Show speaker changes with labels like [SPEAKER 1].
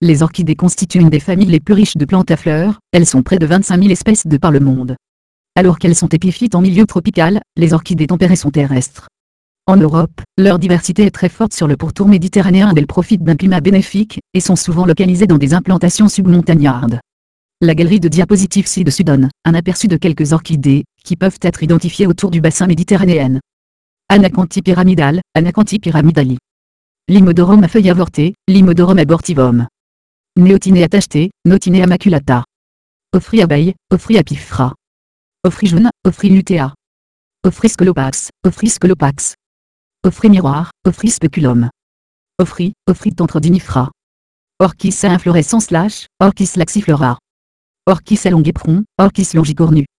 [SPEAKER 1] Les orchidées constituent une des familles les plus riches de plantes à fleurs, elles sont près de 25 000 espèces de par le monde. Alors qu'elles sont épiphytes en milieu tropical, les orchidées tempérées sont terrestres. En Europe, leur diversité est très forte sur le pourtour méditerranéen elles profitent d'un climat bénéfique, et sont souvent localisées dans des implantations submontagnardes. La galerie de diapositives ci-dessus donne un aperçu de quelques orchidées, qui peuvent être identifiées autour du bassin méditerranéen. Anacanthi pyramidale, Anacanthi pyramidali. Limodorum à feuilles avortées, Limodorum abortivum. Neotinea tacheté, Notinea maculata. Offri abeille, Offri apifra. Offri jaune, Offri lutea. Offri scolopax, Offri scolopax. Offri miroir, Offri speculum. Offri, Offri tantrodinifra. Orchis à inflorescence lâche, Orchis laxiflora. Orchis à long éperon, Orchis longicornu.